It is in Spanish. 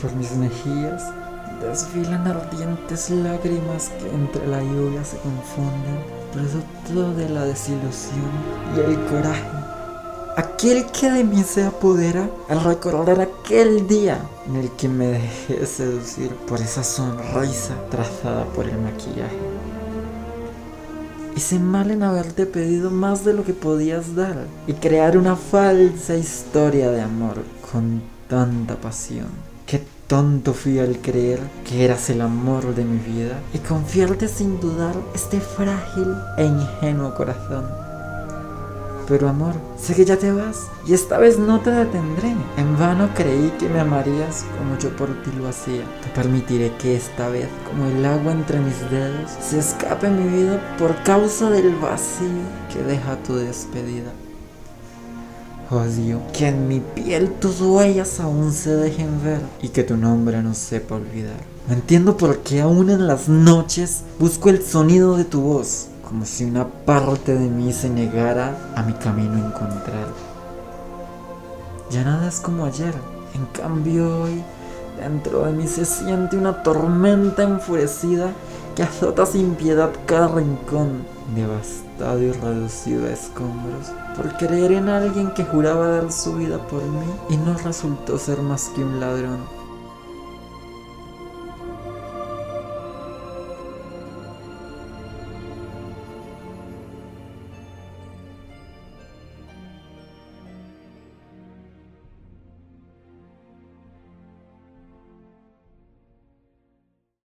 Por mis mejillas desfilan ardientes lágrimas que entre la lluvia se confunden, producto de la desilusión y el coraje. Aquel que de mí se apodera al recordar aquel día en el que me dejé seducir por esa sonrisa trazada por el maquillaje. Hice mal en haberte pedido más de lo que podías dar y crear una falsa historia de amor con tanta pasión. Tonto fui al creer que eras el amor de mi vida y confiarte sin dudar este frágil e ingenuo corazón. Pero amor, sé que ya te vas y esta vez no te detendré. En vano creí que me amarías como yo por ti lo hacía. Te permitiré que esta vez, como el agua entre mis dedos, se escape mi vida por causa del vacío que deja tu despedida. Odio que en mi piel tus huellas aún se dejen ver y que tu nombre no sepa olvidar. No entiendo por qué aún en las noches busco el sonido de tu voz como si una parte de mí se negara a mi camino encontrar. Ya nada es como ayer, en cambio hoy dentro de mí se siente una tormenta enfurecida que azota sin piedad cada rincón, devastado y reducido a escombros, por creer en alguien que juraba dar su vida por mí y no resultó ser más que un ladrón.